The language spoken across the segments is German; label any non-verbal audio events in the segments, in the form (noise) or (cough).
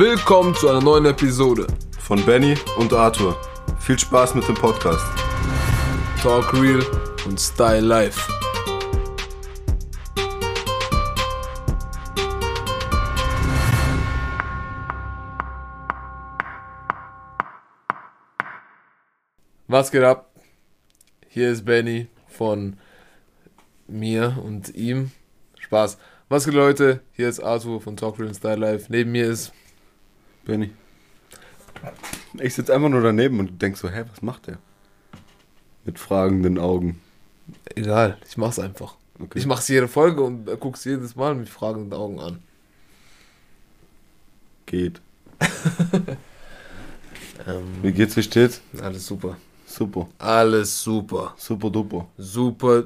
Willkommen zu einer neuen Episode von Benny und Arthur. Viel Spaß mit dem Podcast. Talk Real und Style Life. Was geht ab? Hier ist Benny von mir und ihm. Spaß. Was geht Leute? Hier ist Arthur von Talk Real und Style Life. Neben mir ist Benny. Ich sitze einfach nur daneben und denk so, hä, was macht der? Mit fragenden Augen. Egal, ich mach's einfach. Okay. Ich mach's jede Folge und guck's jedes Mal mit fragenden Augen an. Geht. Ähm, Wie geht's, wie steht's? alles super. Super. Alles super. Super duper. Super.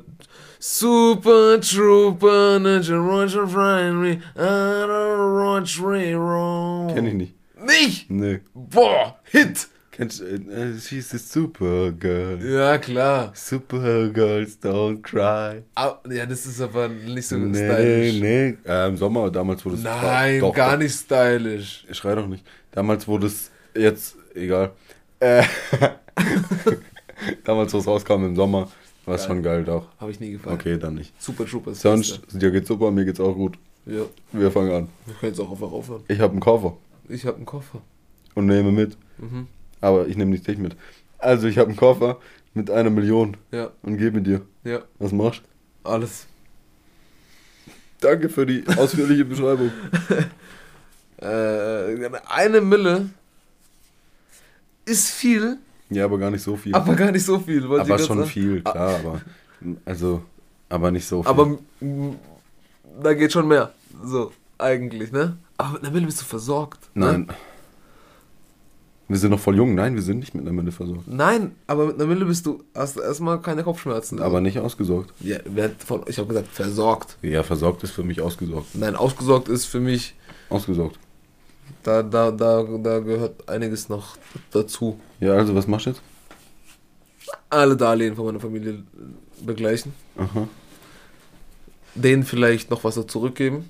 Super Trooper, Ninja Roger Friday, Roger Kenn ich nicht. Nicht? Nee. Boah, Hit! Kennst du, äh, she's a Supergirl. Ja, klar. Supergirls don't cry. Ah, ja, das ist aber nicht so Nee, stylisch. nee. Äh, Im Sommer, damals wurde es. Nein, doch, gar doch. nicht stylisch. Ich schrei doch nicht. Damals wurde es jetzt, egal. Äh, (laughs) damals, wo es rauskam im Sommer, war es schon geil doch. Habe ich nie gefallen. Okay, dann nicht. Super Trooper ist Sonst, dir geht's super, mir geht's auch gut. Ja, Wir fangen an. wir können jetzt auch einfach aufhören. Ich habe einen Koffer Ich habe einen Koffer. und nehme mit. Mhm. Aber ich nehme nicht dich mit. Also, ich habe einen Koffer mit einer Million Ja, und gebe dir. ja, Was machst du? alles. Danke für die ausführliche Beschreibung. (laughs) Äh, eine Mille ist viel, Ja, aber gar nicht so viel. aber gar nicht so viel. aber schon sagen. viel, klar, aber. Also, aber nicht so viel. Aber da geht schon mehr. So, eigentlich, ne? Aber mit einer Mille bist du versorgt. Nein. Ne? Wir sind noch voll jung. Nein, wir sind nicht mit einer Mille versorgt. Nein, aber mit einer Mille bist du, hast du erstmal keine Kopfschmerzen. Aber nicht ausgesorgt. Ja, wer von, ich habe gesagt, versorgt. Ja, versorgt ist für mich ausgesorgt. Nein, ausgesorgt ist für mich, Ausgesorgt. da, da, da, da gehört einiges noch dazu. Ja, also was machst du jetzt? Alle Darlehen von meiner Familie begleichen. Aha. denen vielleicht noch was zurückgeben.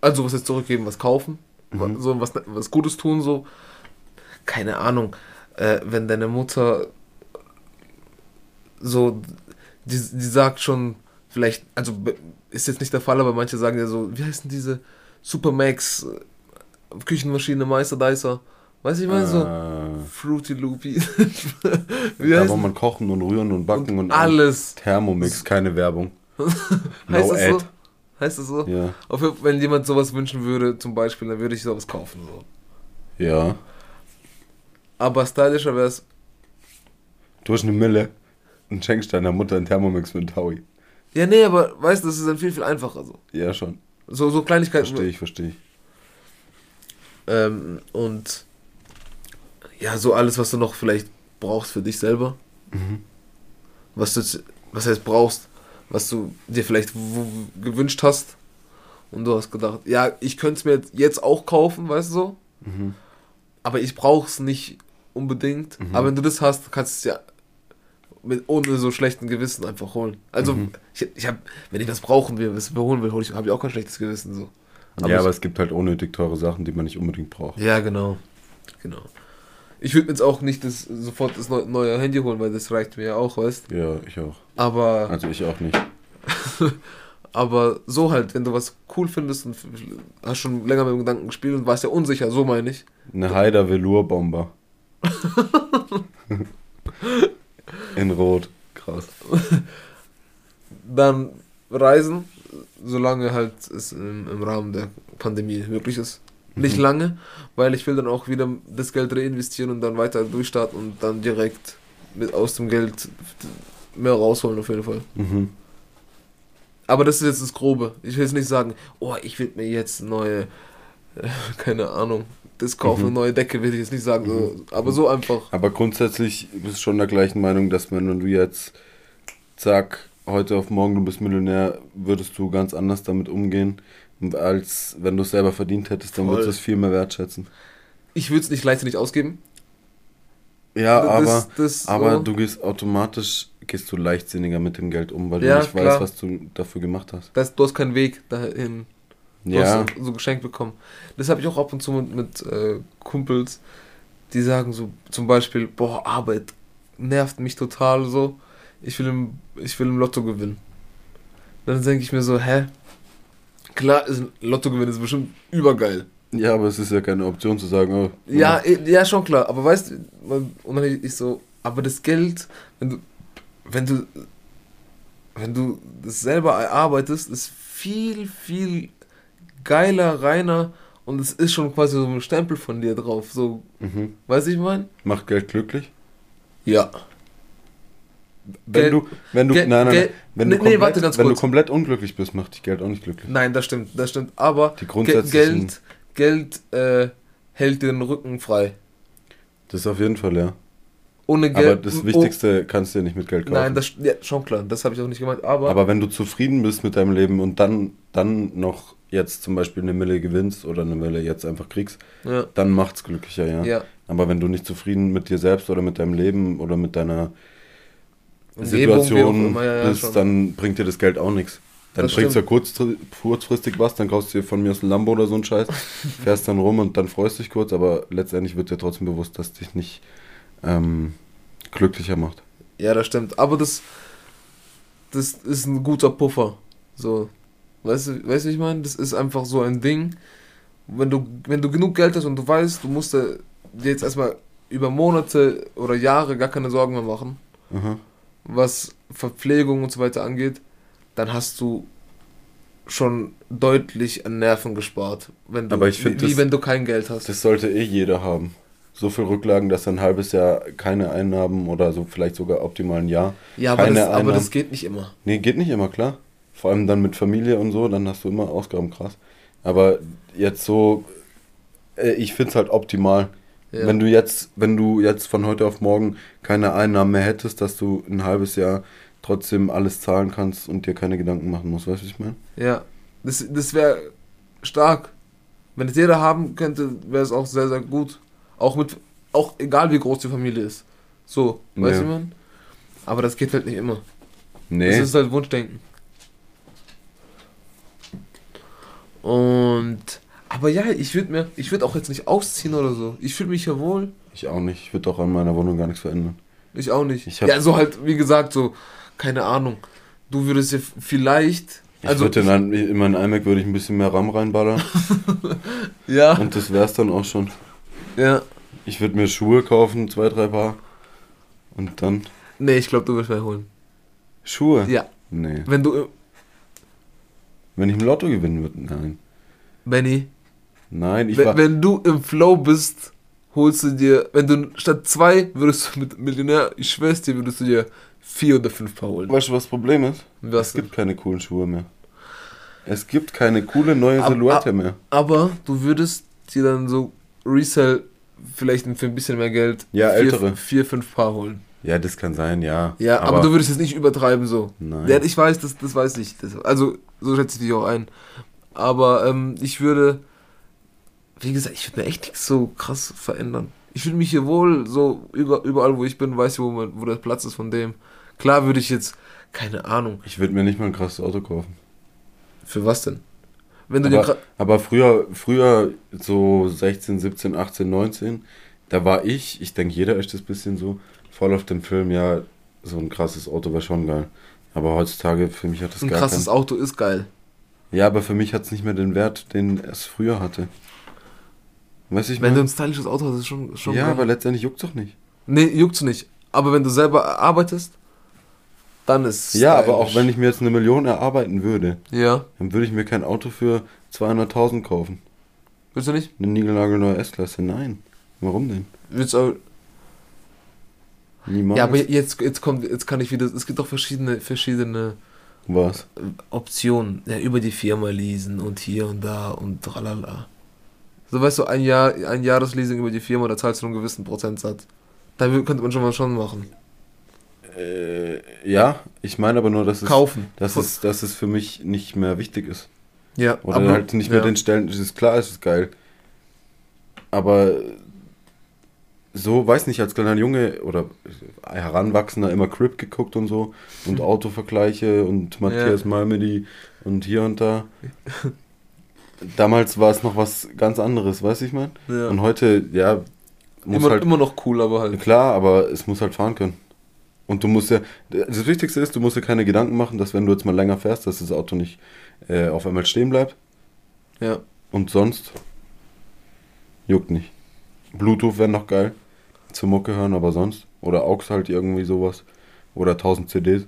Also was jetzt zurückgeben, was kaufen. Mhm. So was, was Gutes tun, so. Keine Ahnung. Äh, wenn deine Mutter so, die, die sagt schon, vielleicht, also ist jetzt nicht der Fall, aber manche sagen ja so, wie heißen diese Supermax äh, Küchenmaschine, Meister Dicer? Weiß ich mal so. Äh, Fruity Loopy. (laughs) wie da heißt wo man kochen und rühren und backen und, alles. Thermomix, keine Werbung. (laughs) Heißt No es so? Heißt es so? Ja. Auf wenn jemand sowas wünschen würde, zum Beispiel, dann würde ich sowas kaufen. So. Ja. Aber stylischer wäre es. Du hast eine Mille und schenkst deiner Mutter einen Thermomix mit Taui. Ja, nee, aber weißt du, das ist dann viel, viel einfacher. So, Ja, schon. so, so Kleinigkeiten. Verstehe ich, verstehe ich. Ähm, und ja, so alles, was du noch vielleicht brauchst für dich selber. Mhm. Was du, jetzt- was heißt brauchst, was du dir vielleicht gewünscht hast. Und du hast gedacht, ja, ich könnte es mir jetzt- auch kaufen, weißt du so. Mhm. Aber ich brauche es nicht unbedingt. Mhm. Aber wenn du das hast, kannst du es ja mit, ohne so schlechten Gewissen einfach holen. Also, Mhm. ich, ich habe, wenn ich was brauchen will, was ich holen will, hol ich, habe ich auch kein schlechtes Gewissen. So. ja, ich- aber es gibt halt unnötig teure Sachen, die man nicht unbedingt braucht. Ja, genau. Genau. Ich würde mir jetzt auch nicht das, sofort das neu, neue Handy holen, weil das reicht mir ja auch, weißt Ja, ich auch. Aber, Also ich auch nicht. (laughs) aber so halt, wenn du was cool findest und hast schon länger mit dem Gedanken gespielt und warst ja unsicher, so meine ich. Eine Haider Velour Bomber. (laughs) In Rot. Krass. Dann reisen, solange halt es im, im Rahmen der Pandemie möglich ist. Nicht Mhm. lange, weil ich will dann auch wieder das Geld reinvestieren und dann weiter durchstarten und dann direkt mit aus dem Geld mehr rausholen auf jeden Fall. Mhm. Aber das ist jetzt das Grobe. Ich will jetzt nicht sagen, oh, ich will mir jetzt neue, äh, (laughs) keine Ahnung, das kaufen, Mhm. eine neue Decke, will ich jetzt nicht sagen. So, aber so einfach. Aber grundsätzlich bist du schon der gleichen Meinung, dass wenn du jetzt zack, heute auf morgen du bist Millionär, würdest du ganz anders damit umgehen, als wenn du es selber verdient hättest, dann Voll. würdest du es viel mehr wertschätzen. Ich würde es nicht leichtsinnig ausgeben. Ja, Das- aber, das aber so. du gehst automatisch, gehst du leichtsinniger mit dem Geld um, weil Ja, du nicht klar. weißt, was du dafür gemacht hast. Das, du hast keinen Weg dahin. Ja. so, so geschenkt bekommen. Das habe ich auch ab und zu mit, mit äh, Kumpels, die sagen so zum Beispiel, boah, Arbeit nervt mich total so. Ich will im, ich will im Lotto gewinnen. Dann denke ich mir so, hä? Klar, ist ein Lottogewinn ist bestimmt übergeil. Ja, aber es ist ja keine Option zu sagen, oh, Ja, eh, ja, schon klar. Aber weißt du, und dann ich so, aber das Geld, wenn du, wenn du, wenn du das selber erarbeitest, ist viel, viel geiler, reiner und es ist schon quasi so ein Stempel von dir drauf. So, mhm. weißt du, ich meine? macht Geld glücklich? Ja. Wenn Geld- du, wenn du, Geld- nein, nein, Geld- wenn, du nee, komplett, warte ganz wenn du komplett unglücklich bist, macht dich Geld auch nicht glücklich. Nein, das stimmt, das stimmt. Aber Geld, Geld äh, hält dir den Rücken frei. das ist auf jeden Fall, ja. Ohne Geld. Aber das Wichtigste kannst du dir nicht mit Geld Oh, kaufen. nein, das ja, schon klar. Das habe ich auch nicht gemeint. Aber, Aber wenn du zufrieden bist mit deinem Leben und dann, dann noch jetzt zum Beispiel eine Mille gewinnst oder eine Mille jetzt einfach kriegst, ja, dann macht's glücklicher, ja. ja. Aber wenn du nicht zufrieden mit dir selbst oder mit deinem Leben oder mit deiner Situation immer, ja, ja, bist, schon. dann bringt dir das Geld auch nichts. Dann Das bringt's ja kurz, kurzfristig was, dann kaufst du dir von mir aus ein Lambo oder so ein Scheiß, (laughs) fährst dann rum und dann freust dich kurz, aber letztendlich wird dir trotzdem bewusst, dass dich nicht ähm, glücklicher macht. Ja, das stimmt. Aber das, das ist ein guter Puffer. So. Weißt du, weißt du, ich meine? Das ist einfach so ein Ding. Wenn du, wenn du genug Geld hast und du weißt, du musst dir jetzt erstmal über Monate oder Jahre gar keine Sorgen mehr machen, Aha. Was Verpflegung und so weiter angeht, dann hast du schon deutlich an Nerven gespart. Wenn du, Aber ich find wie, das- wenn du kein Geld hast. Das sollte eh jeder haben. So viel Rücklagen, dass ein halbes Jahr keine Einnahmen oder so vielleicht sogar optimal ein Jahr. ja, aber keine das, aber das geht nicht immer. Nee, geht nicht immer, klar. Vor allem dann mit Familie und so, dann hast du immer Ausgaben, krass. Aber jetzt so, äh, ich find's halt optimal. Ja. Wenn du jetzt, wenn du jetzt von heute auf morgen keine Einnahmen mehr hättest, dass du ein halbes Jahr trotzdem alles zahlen kannst und dir keine Gedanken machen musst, weißt du, was ich meine? Ja, das, das wäre stark. Wenn es jeder haben könnte, wäre es auch sehr, sehr gut. Auch mit, auch egal wie groß die Familie ist. So, weißt Ja. du, man? Aber das geht halt nicht immer. Nee. Das ist halt Wunschdenken. Und, aber ja, ich würde mir, ich würde auch jetzt nicht ausziehen oder so. Ich fühle mich ja wohl. ich auch nicht. Ich würde auch an meiner Wohnung gar nichts verändern. Ich auch nicht. Ich ja, so halt, wie gesagt, so, keine Ahnung. Du würdest ja vielleicht, Ich also, würde in, ein- in meinen iMac würde ich ein bisschen mehr RAM reinballern (laughs) ja, und das wär's dann auch schon. ja. Ich würde mir Schuhe kaufen, zwei, drei Paar. Und dann Nee, ich glaube, du wirst mehr holen. Schuhe? Ja, Nee. wenn du, Wenn ich im Lotto gewinnen würde, nein. Benny, Nein, ich wenn, war. wenn du im Flow bist, holst du dir, wenn du statt zwei würdest du mit Millionär, ich schwör's dir, würdest du dir vier oder fünf Paar holen. Weißt du, was das Problem ist? Was es gibt keine coolen Schuhe mehr. Es gibt keine coole neue Ab- Silhouette ab- mehr. Aber du würdest dir dann so Resell vielleicht für ein bisschen mehr Geld Ja, vier, ältere. vier, fünf Paar holen. Ja, das kann sein, ja. Ja, aber, du würdest jetzt nicht übertreiben so. Nein. Ja, ich weiß, das, das weiß ich. Das, also, so schätze ich dich auch ein. Aber ähm, ich würde, wie gesagt, ich würde mir echt nichts so krass verändern. Ich fühle mich hier wohl, so über, überall, wo ich bin, weiß ich, wo, mein, wo der Platz ist von dem. Klar würde ich jetzt, keine Ahnung, Ich würde mir nicht mal ein krasses Auto kaufen. für was denn? Wenn du Aber, aber früher, früher, so 16, 17, 18, 19, da war ich, ich denke, jeder ist das bisschen so, voll auf den Film, ja, so ein krasses Auto wäre schon geil. Aber heutzutage, für mich hat das ein krasses keinen... Auto ist geil. Ja, aber für mich hat es nicht mehr den Wert, den es früher hatte. Weißt du, ich Wenn du meine? ein stylisches Auto hast, ist schon, schon Ja, geil. aber letztendlich juckt's doch nicht. Nee, juckt's nicht. Aber wenn du selber arbeitest, dann ist Ja, aber auch wenn ich mir jetzt eine Million erarbeiten würde, Ja, dann würde ich mir kein Auto für 200.000 kaufen. willst du nicht? Eine niegelnagelneue S-Klasse, nein. Warum denn? Willst du auch, Niemals. Ja, aber jetzt, jetzt kommt, jetzt kann ich wieder, es gibt doch verschiedene, verschiedene Was? äh, Optionen. Ja, über die Firma leasen und hier und da und tralala. So weißt du, ein Jahr, ein Jahresleasing über die Firma, da zahlst du einen gewissen Prozentsatz. Da könnte man schon mal schon machen. Äh, ja, ich meine aber nur, dass es, Kaufen. dass, es, dass es für mich nicht mehr wichtig ist. ja, Oder aber- halt nicht mehr ja. den Stellen. Es ist klar, es ist geil. Aber so, weiß nicht, als kleiner Junge oder Heranwachsender immer Crip geguckt und so und (laughs) Autovergleiche und Matthias Malmedy und hier und da. (laughs) damals war es noch was ganz anderes, weißt du, ich meine? Ja. Und heute, ja, muss Immer, halt, immer noch cool, aber halt. klar, aber es muss halt fahren können. Und du musst ja, das Wichtigste ist, du musst dir keine Gedanken machen, dass wenn du jetzt mal länger fährst, dass das Auto nicht äh, auf einmal stehen bleibt. Ja. Und sonst juckt nicht. Bluetooth wäre noch geil. Zur Mucke hören, aber sonst. Oder AUX halt irgendwie sowas. Oder 1000 CDs.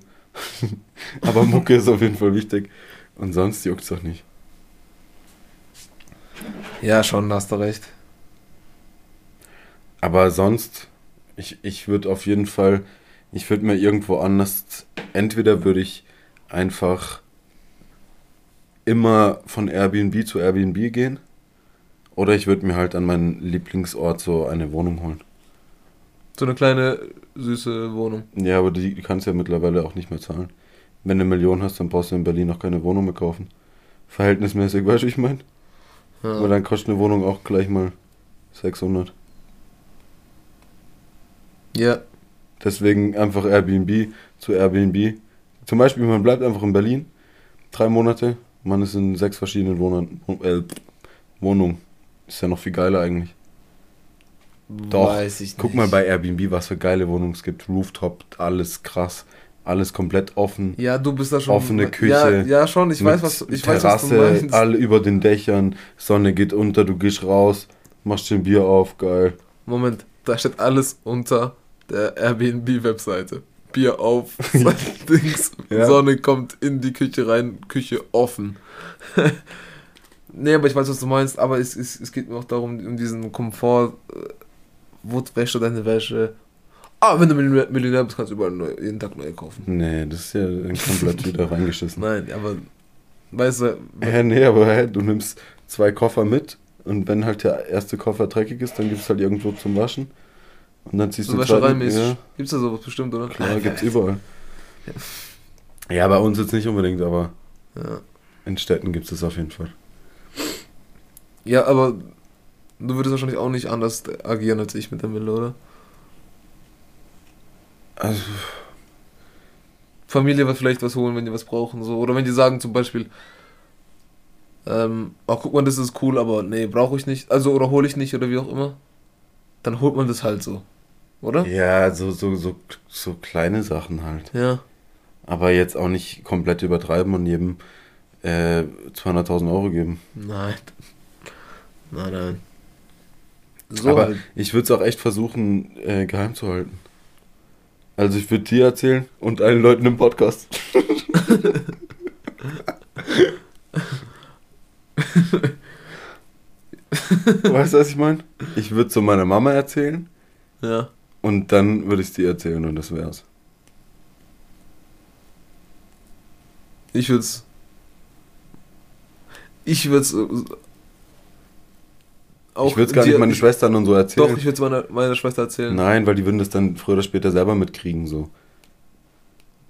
(laughs) aber Mucke ist auf jeden Fall wichtig. Und sonst juckt's doch nicht. Ja, schon, hast du recht. Aber sonst, ich, ich würde auf jeden Fall, ich würde mir irgendwo anders, entweder würde ich einfach immer von Airbnb zu Airbnb gehen. Oder ich würde mir halt an meinen Lieblingsort so eine Wohnung holen. So eine kleine, süße Wohnung. Ja, aber die kannst du ja mittlerweile auch nicht mehr zahlen. Wenn du eine Million hast, dann brauchst du in Berlin noch keine Wohnung mehr kaufen. Verhältnismäßig, weißt du, ich meine? Ja. Aber dann kostet eine Wohnung auch gleich mal 600. ja. Deswegen einfach Airbnb zu Airbnb. Zum Beispiel, man bleibt einfach in Berlin, drei Monate, man ist in sechs verschiedenen Wohnern, äh, Wohnungen. Ist ja noch viel geiler eigentlich. Doch, Weiß ich nicht. Guck mal bei Airbnb, was für geile Wohnungen es gibt. Rooftop, alles krass, alles komplett offen. Ja, du bist da schon. Offene Küche. Ja, ja schon. Ich weiß, was, ich weiß, was du Terrasse, meinst. alle über den Dächern, Sonne geht unter, du gehst raus, machst dir ein Bier auf, geil. Moment, da steht alles unter der Airbnb-Webseite. Bier auf, (laughs) Dings, Ja. Sonne kommt in die Küche rein, Küche offen. (laughs) nee, aber ich weiß, was du meinst, aber es, es, es geht mir auch darum, um diesen Komfort. äh, Wo wäschst du deine Wäsche? Ah, wenn du Millionär bist, kannst du überall neu, jeden Tag neue kaufen. Nee, das ist ja komplett wieder reingeschissen. Nein, aber weißt du, Hä, nee, aber hä, du nimmst zwei Koffer mit und wenn halt der erste Koffer dreckig ist, dann gibt's halt irgendwo zum Waschen. Und dann ziehst so du wäschereimäßig. Ja, Gibt's da sowas bestimmt, oder? klar, (laughs) gibt's überall. Ja, bei uns jetzt nicht unbedingt, aber Ja. in Städten gibt's es auf jeden Fall. Ja, aber du würdest wahrscheinlich auch nicht anders agieren als ich mit der Mille, oder? Also, Familie wird vielleicht was holen, wenn die was brauchen, so. Oder wenn die sagen zum Beispiel, ähm, ach guck mal, das ist cool, aber nee, brauche ich nicht. Also, oder hole ich nicht, oder wie auch immer. Dann holt man das halt so. Oder? ja, so, so, so, so kleine Sachen halt. Ja. Aber jetzt auch nicht komplett übertreiben und jedem äh, 200.000 Euro geben. Nein. Nein, nein. So Aber halt. ich würde es auch echt versuchen, äh, geheim zu halten. Also ich würde dir erzählen und allen Leuten im Podcast. (laughs) weißt du, was ich meine? Ich würde zu meiner Mama erzählen Ja. und dann würde ich es dir erzählen und das wär's. Ich würd's. Ich würd's. äh, ich würde es gar dir- nicht meinen Schwestern und so erzählen. Doch, ich würde es meiner, meiner Schwester erzählen. Nein, weil die würden das dann früher oder später selber mitkriegen, so.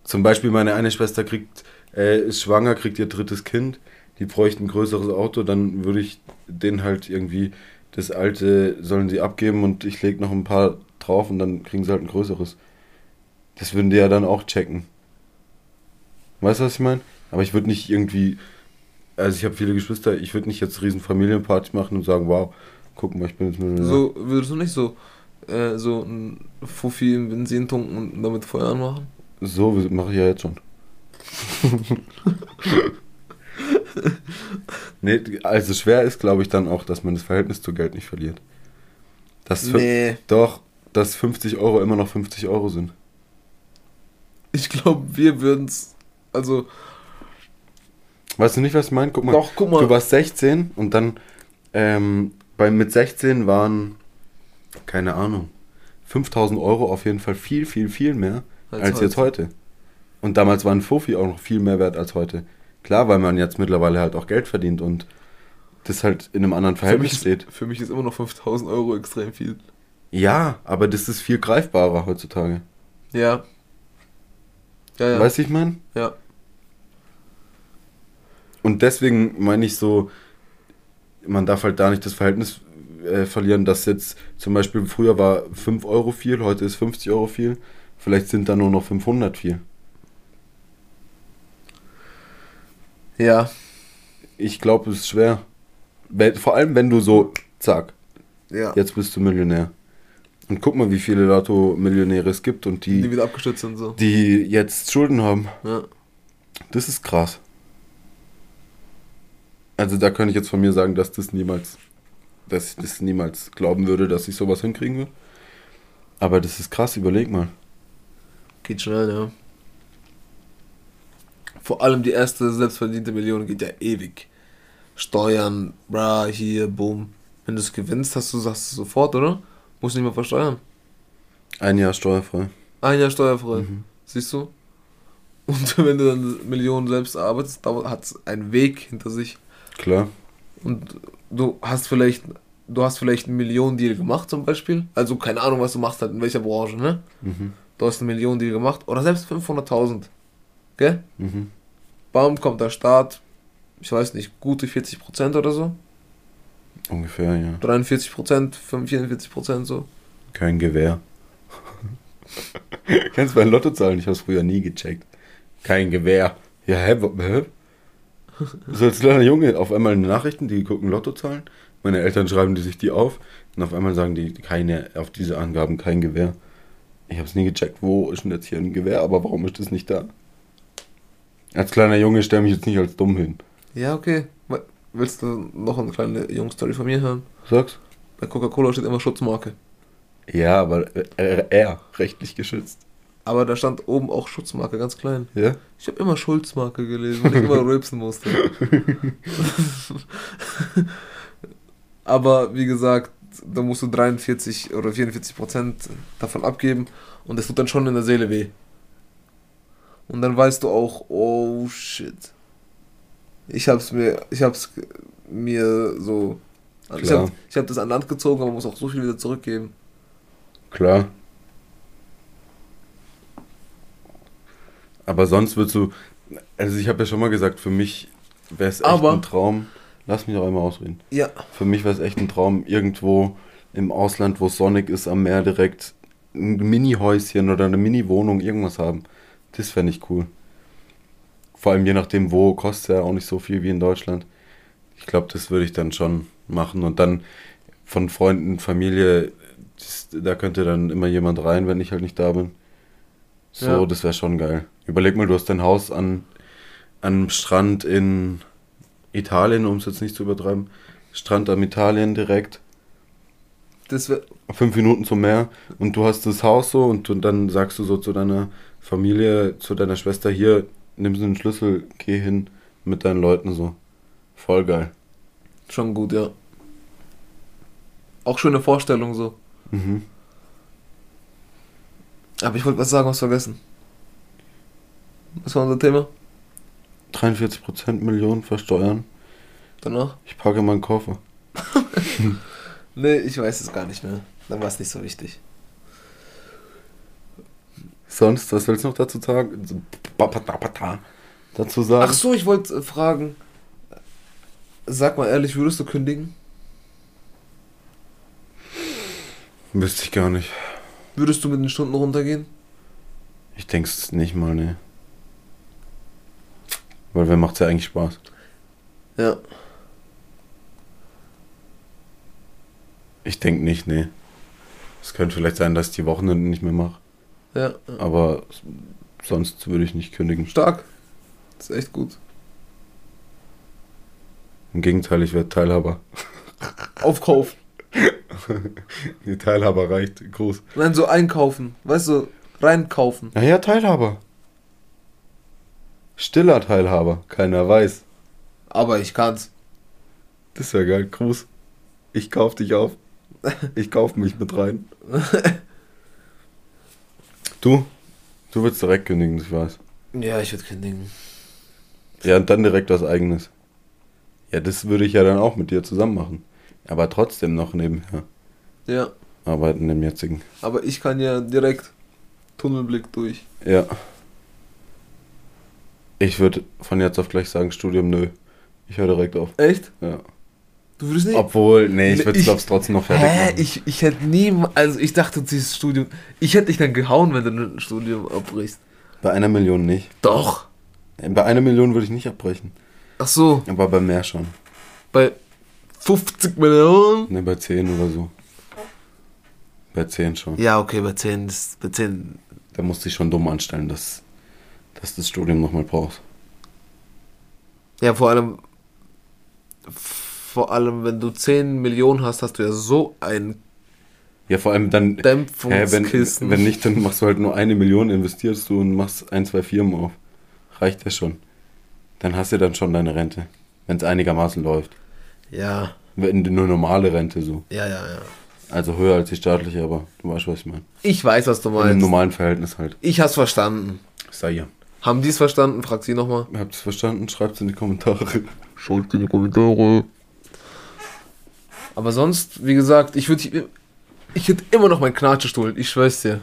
Zum Beispiel meine eine Schwester kriegt, äh, ist schwanger, kriegt ihr drittes Kind, die bräuchte ein größeres Auto, dann würde ich denen halt irgendwie das alte sollen sie abgeben und ich lege noch ein paar drauf und dann kriegen sie halt ein größeres. Das würden die ja dann auch checken. Weißt du, was ich meine? Aber ich würde nicht irgendwie, also ich habe viele Geschwister, ich würde nicht jetzt riesen Familienparty machen und sagen, wow, guck mal, ich bin jetzt Millionär. So würdest du nicht so, äh, so ein Fuffi im Benzin tunken und damit Feuer anmachen? So mache ich ja jetzt schon. (laughs) nee, also schwer ist, glaube ich, dann auch, dass man das Verhältnis zu Geld nicht verliert. Dass Nee. Doch, dass 50 Euro immer noch 50 Euro sind. Ich glaube, wir würden's. Also, Weißt du nicht, was ich meine? Guck mal, doch, guck mal. du warst 16 und dann ähm, bei, mit 16 waren, keine Ahnung, 5000 Euro auf jeden Fall viel, viel, viel mehr als, jetzt heute. Und damals war ein Fofi auch noch viel mehr wert als heute. Klar, weil man jetzt mittlerweile halt auch Geld verdient und das halt in einem anderen Für Verhältnis steht. ist, für mich ist immer noch 5000 Euro extrem viel. Ja, aber das ist viel greifbarer heutzutage. Ja. Ja, ja. Weißt du, ich meine? Ja. Und deswegen meine ich so, man darf halt da nicht das Verhältnis äh, verlieren, dass jetzt zum Beispiel früher war 5 Euro viel, heute ist 50 Euro viel. Vielleicht sind da nur noch 500 viel. Ja. Ich glaube, es ist schwer. Vor allem, wenn du so, zack, Ja. jetzt bist du Millionär. Und guck mal, wie viele Lotto-Millionäre es gibt und Die die, wieder abgestürzt sind so. die jetzt Schulden haben. Ja. Das ist krass. Also da könnte ich jetzt von mir sagen, dass das niemals, dass ich das niemals glauben würde, dass ich sowas hinkriegen würde. Aber das ist krass, überleg mal. Geht schnell, ja. Vor allem die erste selbstverdiente Million geht ja ewig. Steuern, bra, hier, boom. Wenn du es gewinnst, hast du sagst du sofort, oder? Musst nicht mehr versteuern. Ein Jahr steuerfrei. Ein Jahr steuerfrei. Mhm. Siehst du? Und (laughs) wenn du dann Millionen selbst arbeitest, hat es einen Weg hinter sich. Klar. Und du hast vielleicht, du hast vielleicht einen Millionen-Deal gemacht zum Beispiel. Also keine Ahnung, was du machst halt, in welcher Branche, ne? Mhm. Du hast einen Millionen-Deal gemacht. Oder selbst 500.000. Gell? Mhm. Bam, kommt der Start. Ich weiß nicht, gute 40% oder so. Ungefähr, ja. 43%, 44% so. Kein Gewehr. (laughs) Kennst du bei Lottozahlen? Ich hab's früher nie gecheckt. Kein Gewehr. Ja, hä? hä? So als kleiner Junge auf einmal in den Nachrichten, die gucken Lottozahlen. Meine Eltern schreiben die sich die auf und auf einmal sagen die keine, auf diese Angaben kein Gewehr. Ich hab's nie gecheckt, wo ist denn jetzt hier ein Gewehr, aber warum ist das nicht da? Als kleiner Junge stell mich jetzt nicht als dumm hin. Ja, okay. Willst du noch eine kleine Jungstory von mir hören? Sag's? Bei Coca-Cola steht immer Schutzmarke. Ja, aber er, er rechtlich geschützt. Aber da stand oben auch Schutzmarke, ganz klein. Ja? Ich habe immer Schulzmarke gelesen, weil ich immer (laughs) rülpsen musste. (laughs) Aber wie gesagt, da musst du 43 oder 44 Prozent davon abgeben und das tut dann schon in der Seele weh. Und dann weißt du auch, oh shit. Ich hab's mir, ich hab's mir so, ich Klar. hab, ich hab das an Land gezogen, aber muss auch so viel wieder zurückgeben. Klar. Aber sonst würdest du, also ich habe ja schon mal gesagt, für mich wäre es echt Aber- ein Traum. Lass mich doch einmal ausreden. Ja, Für mich wäre es echt ein Traum, irgendwo im Ausland, wo es sonnig ist, am Meer direkt ein Mini-Häuschen oder eine Mini-Wohnung, irgendwas haben. Das fände ich cool. Vor allem je nachdem, wo, kostet ja auch nicht so viel wie in Deutschland. Ich glaube, das würde ich dann schon machen. Und dann von Freunden, Familie, das, da könnte dann immer jemand rein, wenn ich halt nicht da bin. So, Ja. das wäre schon geil. Überleg mal, du hast dein Haus an, am Strand in Italien, um es jetzt nicht zu übertreiben. Strand am Italien direkt. das wäre Fünf Minuten zum Meer. Und du hast das Haus so und, du, dann sagst du so zu deiner Familie, zu deiner Schwester, hier, nimm so einen Schlüssel, geh hin mit deinen Leuten so. Voll geil. schon gut, ja. Auch schöne Vorstellung so. Mhm. Aber ich wollte was sagen, was vergessen. Was war unser Thema? 43% Millionen versteuern. Danach? Ich packe meinen Koffer. (laughs) Nee, ich weiß es gar nicht mehr. Dann war es nicht so wichtig. Sonst, was willst du noch dazu sagen? Dazu sagen? Ach so, ich wollte äh, fragen. Sag mal ehrlich, würdest du kündigen? Wüsste ich gar nicht. Würdest du mit den Stunden runtergehen? Ich denk's nicht mal, ne. Weil wer macht's ja eigentlich Spaß? Ja. Ich denk nicht, ne. Es könnte vielleicht sein, dass ich die Wochenende nicht mehr mache. Ja. Aber sonst würde ich nicht kündigen. Stark. Das ist echt gut. Im Gegenteil, ich werde Teilhaber. Aufkaufen. (laughs) Die Teilhaber reicht groß. Nein, so einkaufen. Weißt du, reinkaufen. Naja, Teilhaber. Stiller Teilhaber. Keiner weiß. Aber ich kann's. Das wäre geil. Gruß. Ich kauf dich auf. (laughs) Ich kauf mich mit rein. Du? Du willst direkt kündigen, ich weiß. Ja, ich würde kündigen. Ja, und dann direkt was eigenes. Ja, das würde ich ja dann auch mit dir zusammen machen. Aber trotzdem noch nebenher Ja. arbeiten im jetzigen. Aber ich kann ja direkt Tunnelblick durch. Ja. Ich würde von jetzt auf gleich sagen, Studium nö. Ich höre direkt auf. Echt? Ja. Du würdest nicht. Obwohl, nee, ich würde Ich- es trotzdem noch fertig Hä? machen. Ich, ich hätte nie. Also, ich dachte, dieses Studium. Ich hätte dich dann gehauen, wenn du ein Studium abbrichst. Bei einer Million nicht. 50 Millionen? Ne, bei 10 oder so. Bei 10 schon. Ja, okay, bei 10, das, bei 10. Da musst du dich schon dumm anstellen, dass, dass das Studium nochmal brauchst. Ja, vor allem, vor allem, wenn du 10 Millionen hast, hast du ja so ein Ja, vor allem dann. Hä, wenn, Dämpfungskissen. wenn nicht, dann machst du halt nur eine Million, investierst du und machst ein, zwei Firmen auf. Reicht ja schon. Dann hast du dann schon deine Rente. Wenn es einigermaßen läuft. Ja, Wenn nur normale Rente so. ja, ja, ja. Also höher als die staatliche, aber du weißt, was ich meine. Ich weiß, was du In einem meinst. normalen Verhältnis halt. Ich hab's verstanden. Sei ja. Haben die es verstanden? Fragt sie nochmal. Habt ihr es verstanden? Schreibt es in die Kommentare. (laughs) Schreibt in die Kommentare. Aber sonst, wie gesagt, ich würde. Ich hätte immer noch meinen Knatschestuhl, ich schwör's dir.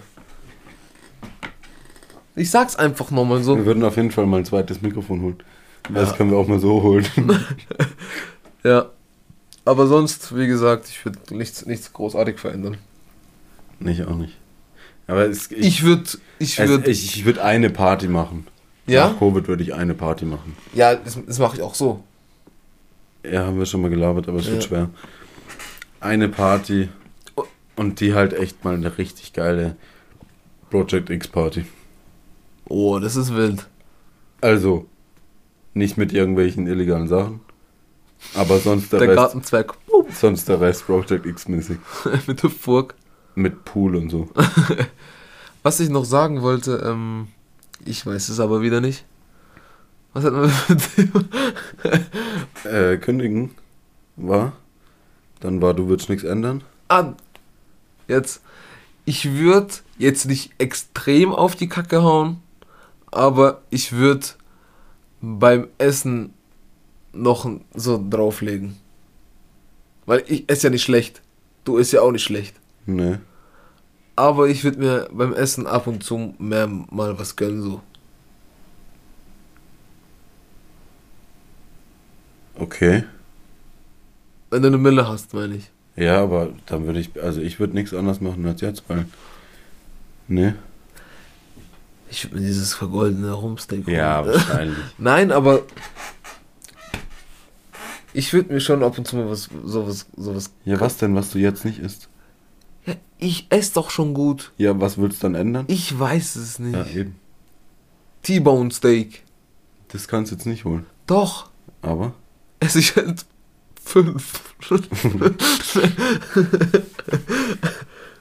Ich sag's einfach nochmal so. Wir würden auf jeden Fall mal ein zweites Mikrofon holen. Das können wir auch mal so holen. (laughs) Ja. Aber sonst, wie gesagt, ich würde nichts, nichts großartig verändern. nicht, auch nicht. Aber es, Ich würde. Ich es, würde. ich, ich würde eine Party machen. Ja? Nach Covid würde ich eine Party machen. Ja, das, das mache ich auch so. Ja, haben wir schon mal gelabert, aber es wird Ja. schwer. Eine Party und die halt echt mal eine richtig geile Project X Party. Oh, das ist wild. Also, nicht mit irgendwelchen illegalen Sachen, aber sonst der, Der Rest, Gartenzwerg. sonst der Rest Project X mäßig. (laughs) Mit Hüpfburg. Mit Pool und so. (laughs) Was ich noch sagen wollte, ähm, ich weiß es aber wieder nicht. Was hat man (laughs) mit? Äh, kündigen war. Dann war, du willst nichts ändern. Ah, jetzt. Ich würde jetzt nicht extrem auf die Kacke hauen, aber ich würde beim Essen noch so drauflegen. Weil ich esse ja nicht schlecht. Du isst ja auch nicht schlecht. Ne. Aber ich würde mir beim Essen ab und zu mehr mal was gönnen, so. Okay. Wenn du eine Mille hast, meine ich. Ja, aber dann würde ich, also ich würde nichts anderes machen als jetzt, weil. Ne? Ich würde mir dieses vergoldene Rumsteak Ja, holen. wahrscheinlich. (laughs) Nein, aber ich würde mir schon ab und zu mal was sowas sowas. Ja, was denn, was du jetzt nicht isst? Ja, ich esse doch schon gut. Ja, was willst du dann ändern? Ich weiß es nicht. Ja, eben. T-Bone Steak. Das kannst du jetzt nicht holen. Doch. Aber. Esse ich halt fünf. (laughs)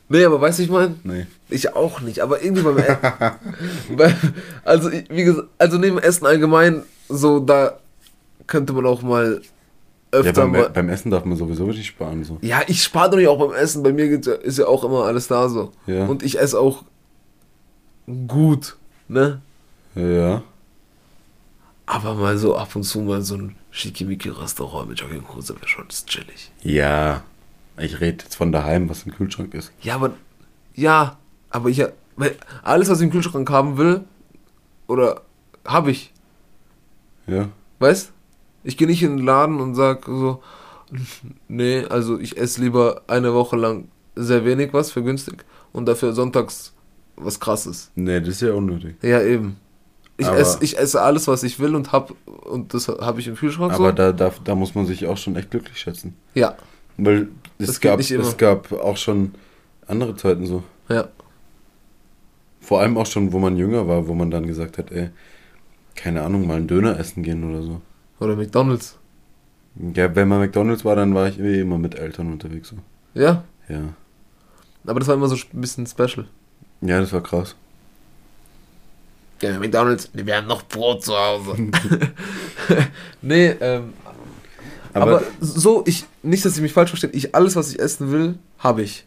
nee, aber weißt du, ich meine? Nee. Ich auch nicht, aber irgendwie beim (laughs) Essen. also, wie gesagt, also neben Essen allgemein, so da könnte man auch mal Ja, öfter beim, mal. beim Essen darf man sowieso nicht sparen. So. Ja, ich spare doch nicht auch beim Essen. Bei mir ja, ist ja auch immer alles da so. Ja. Und ich esse auch gut, ne? Ja. Aber mal so ab und zu mal so ein Schickimicki-Restaurant mit Jogginghose wäre schon chillig. Ja. Ich rede jetzt von daheim, was im Kühlschrank ist. Ja, aber ja, aber ich weil alles, was ich im Kühlschrank haben will, oder habe ich, Ja. weißt? Ich gehe nicht in den Laden und sag so, nee, also ich esse lieber eine Woche lang sehr wenig was für günstig und dafür sonntags was krasses. Nee, das ist ja unnötig. Ja, eben. Ich, esse, ich esse alles, was ich will und hab und das habe ich im Kühlschrank Aber so. da, da, da muss man sich auch schon echt glücklich schätzen. ja, Weil es Das gab, es gab auch schon andere Zeiten so. ja. Vor allem auch schon, wo man jünger war, wo man dann gesagt hat, ey, keine Ahnung, mal einen Döner essen gehen oder so. Oder McDonalds. Ja, wenn man McDonalds war, dann war ich eh immer mit Eltern unterwegs. So. Ja, Ja. aber das war immer so ein bisschen special. Ja, das war krass. Ja, McDonalds, wir haben noch Brot zu Hause. (laughs) nee, ähm, aber, Aber, so, ich, nicht, dass ich mich falsch verstehe, ich, alles, was ich essen will, habe ich.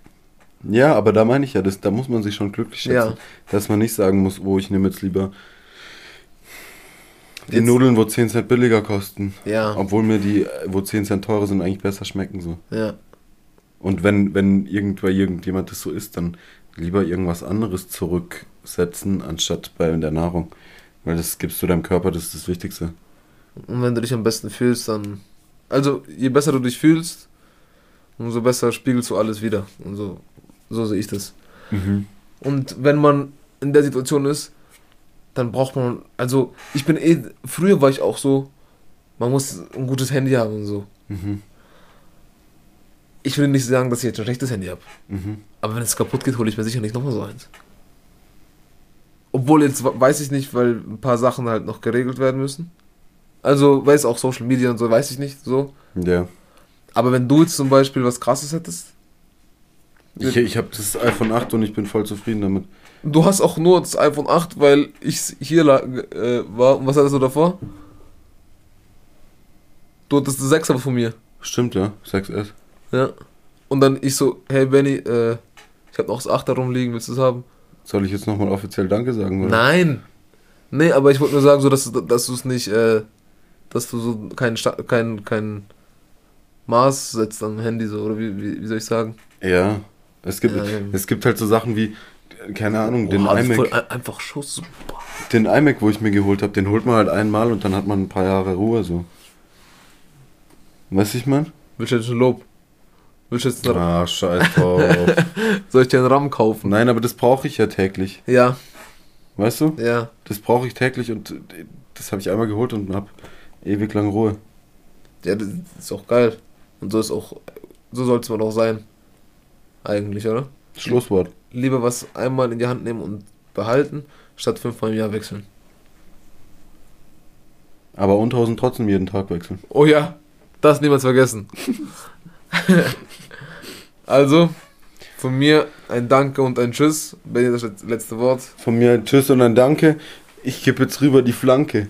ja, aber da meine ich ja, das, da muss man sich schon glücklich schätzen. Ja. Dass man nicht sagen muss, wo ich nehme jetzt lieber die Jetzt- Nudeln, wo 10 Cent billiger kosten. Ja, Obwohl mir die, wo 10 Cent teurer sind, eigentlich besser schmecken so. ja. Und wenn, wenn irgendwer irgendjemand das so isst, dann lieber irgendwas anderes zurücksetzen, anstatt bei der Nahrung. Weil das gibst du deinem Körper, das ist das Wichtigste. Und wenn du dich am besten fühlst, dann. Also, je besser du dich fühlst, umso besser spiegelst du alles wieder. Und so, so sehe ich das. Und wenn man in der Situation ist, dann braucht man, also ich bin eh, früher war ich auch so, man muss ein gutes Handy haben und so. Mhm. ich will nicht sagen, dass ich jetzt ein schlechtes Handy habe. Mhm. Aber wenn es kaputt geht, hole ich mir sicher nicht nochmal so eins. Obwohl jetzt weiß ich nicht, weil ein paar Sachen halt noch geregelt werden müssen. Also, weiß auch Social Media und so, weiß ich nicht so. Ja. Aber wenn du jetzt zum Beispiel was krasses hättest, Ich, ich habe das iPhone 8 und ich bin voll zufrieden damit. Du hast auch nur das iPhone 8, weil ich hier lag, äh, war. Und was hattest du davor? Du hattest das 6 von mir. Stimmt, ja. 6S. Ja. Und dann ich so, hey Benny, äh, ich habe noch das 8 da rumliegen, willst du es haben? Soll ich jetzt nochmal offiziell Danke sagen? Oder? Nein. Nee, aber ich wollte nur sagen, so dass, du- dass du es nicht, äh, dass du so kein, kein, kein Maß setzt am Handy, so, oder wie, wie, wie soll ich sagen? Ja. Es gibt, Ja, ja. es gibt halt so Sachen wie, keine Ahnung, den ist iMac. voll ein- einfach Schuss. Boah. Den iMac, wo ich mir geholt habe, den holt man halt einmal und dann hat man ein paar Jahre Ruhe so. Weißt du, ich mein? Willst du jetzt ein Lob? Willst du jetzt einen, Ah, scheiß drauf. (laughs) soll ich dir einen RAM kaufen? Nein, aber das brauche ich ja täglich. Ja, Weißt du? ja. Das brauche ich täglich und äh, das habe ich einmal geholt und habe ewig lang Ruhe. Ja, das ist auch geil. Und so ist auch, so soll es man auch sein. Eigentlich, oder? Schlusswort. Lieber was einmal in die Hand nehmen und behalten, statt fünfmal im Jahr wechseln. Aber Unterhosen trotzdem jeden Tag wechseln. Oh ja, das niemals vergessen. (laughs) also, von mir ein Danke und ein Tschüss. Benny, das letzte Wort. Von mir ein Tschüss und ein Danke. Ich gebe jetzt rüber die Flanke.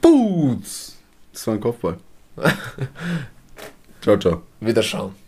Boots! Das war ein Kopfball. (laughs) ciao, ciao. Wiederschauen.